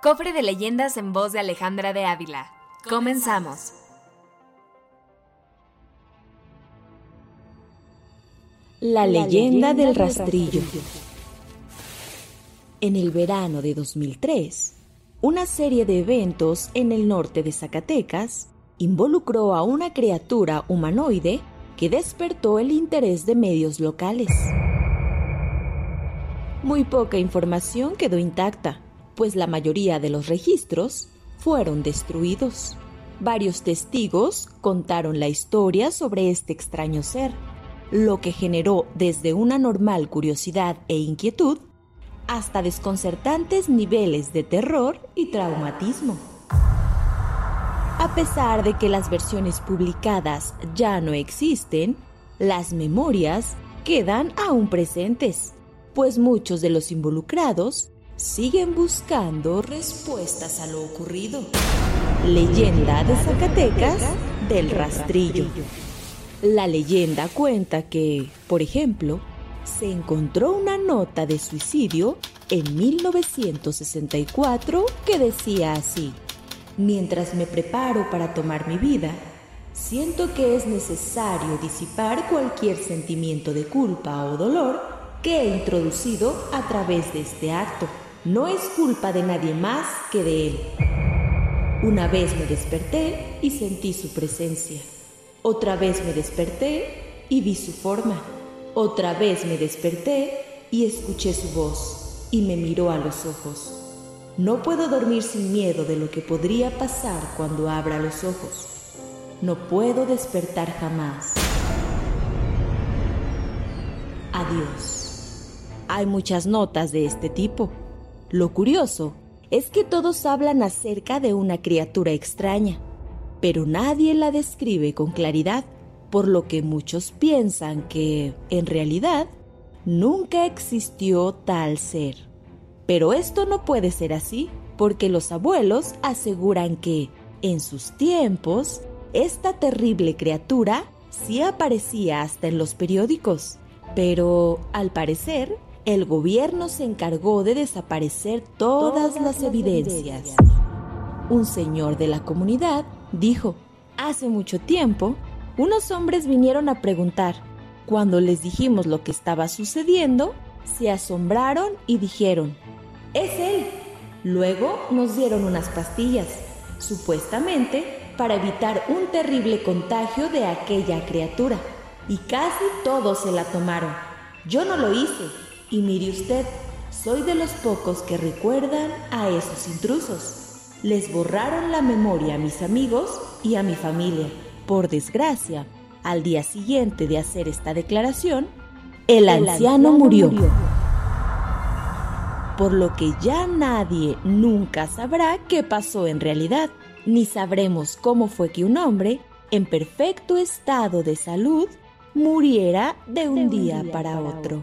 Cofre de leyendas en voz de Alejandra de Ávila. Comenzamos. La leyenda del rastrillo. En el verano de 2003, una serie de eventos en el norte de Zacatecas involucró a una criatura humanoide que despertó el interés de medios locales. Muy poca información quedó intacta, pues la mayoría de los registros fueron destruidos. Varios testigos contaron la historia sobre este extraño ser, lo que generó desde una normal curiosidad e inquietud hasta desconcertantes niveles de terror y traumatismo. A pesar de que las versiones publicadas ya no existen, las memorias quedan aún presentes, pues muchos de los involucrados siguen buscando respuestas a lo ocurrido. Leyenda de Zacatecas del rastrillo. La leyenda cuenta que, por ejemplo, se encontró una nota de suicidio en 1964 que decía así, mientras me preparo para tomar mi vida, siento que es necesario disipar cualquier sentimiento de culpa o dolor que he introducido a través de este acto no es culpa de nadie más que de él. Una vez me desperté y sentí su presencia. Otra vez me desperté y vi su forma. Otra vez me desperté y escuché su voz y me miró a los ojos. No puedo dormir sin miedo de lo que podría pasar cuando abra los ojos. No puedo despertar jamás. Adiós. Hay muchas notas de este tipo. Lo curioso es que todos hablan acerca de una criatura extraña, pero nadie la describe con claridad, por lo que muchos piensan que, en realidad, nunca existió tal ser. Pero esto no puede ser así, porque los abuelos aseguran que, en sus tiempos, esta terrible criatura sí aparecía hasta en los periódicos, pero, al parecer, el gobierno se encargó de desaparecer todas, las evidencias. Un señor de la comunidad dijo, hace mucho tiempo, unos hombres vinieron a preguntar. Cuando les dijimos lo que estaba sucediendo, se asombraron y dijeron, es él. Luego nos dieron unas pastillas, supuestamente para evitar un terrible contagio de aquella criatura. Y casi todos se la tomaron. Yo no lo hice, y mire usted, soy de los pocos que recuerdan a esos intrusos. Les borraron la memoria a mis amigos y a mi familia. Por desgracia, al día siguiente de hacer esta declaración, el, anciano, murió. murió. Por lo que ya nadie nunca sabrá qué pasó en realidad, ni sabremos cómo fue que un hombre, en perfecto estado de salud, muriera de un, día, para, otro.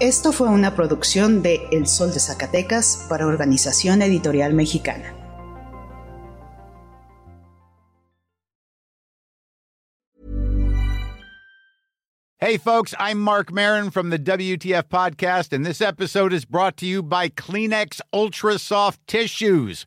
Esto fue una producción de El Sol de Zacatecas para Organización Editorial Mexicana. Hey, folks, I'm Mark Marin from the WTF Podcast, and this episode is brought to you by Kleenex Ultra Soft Tissues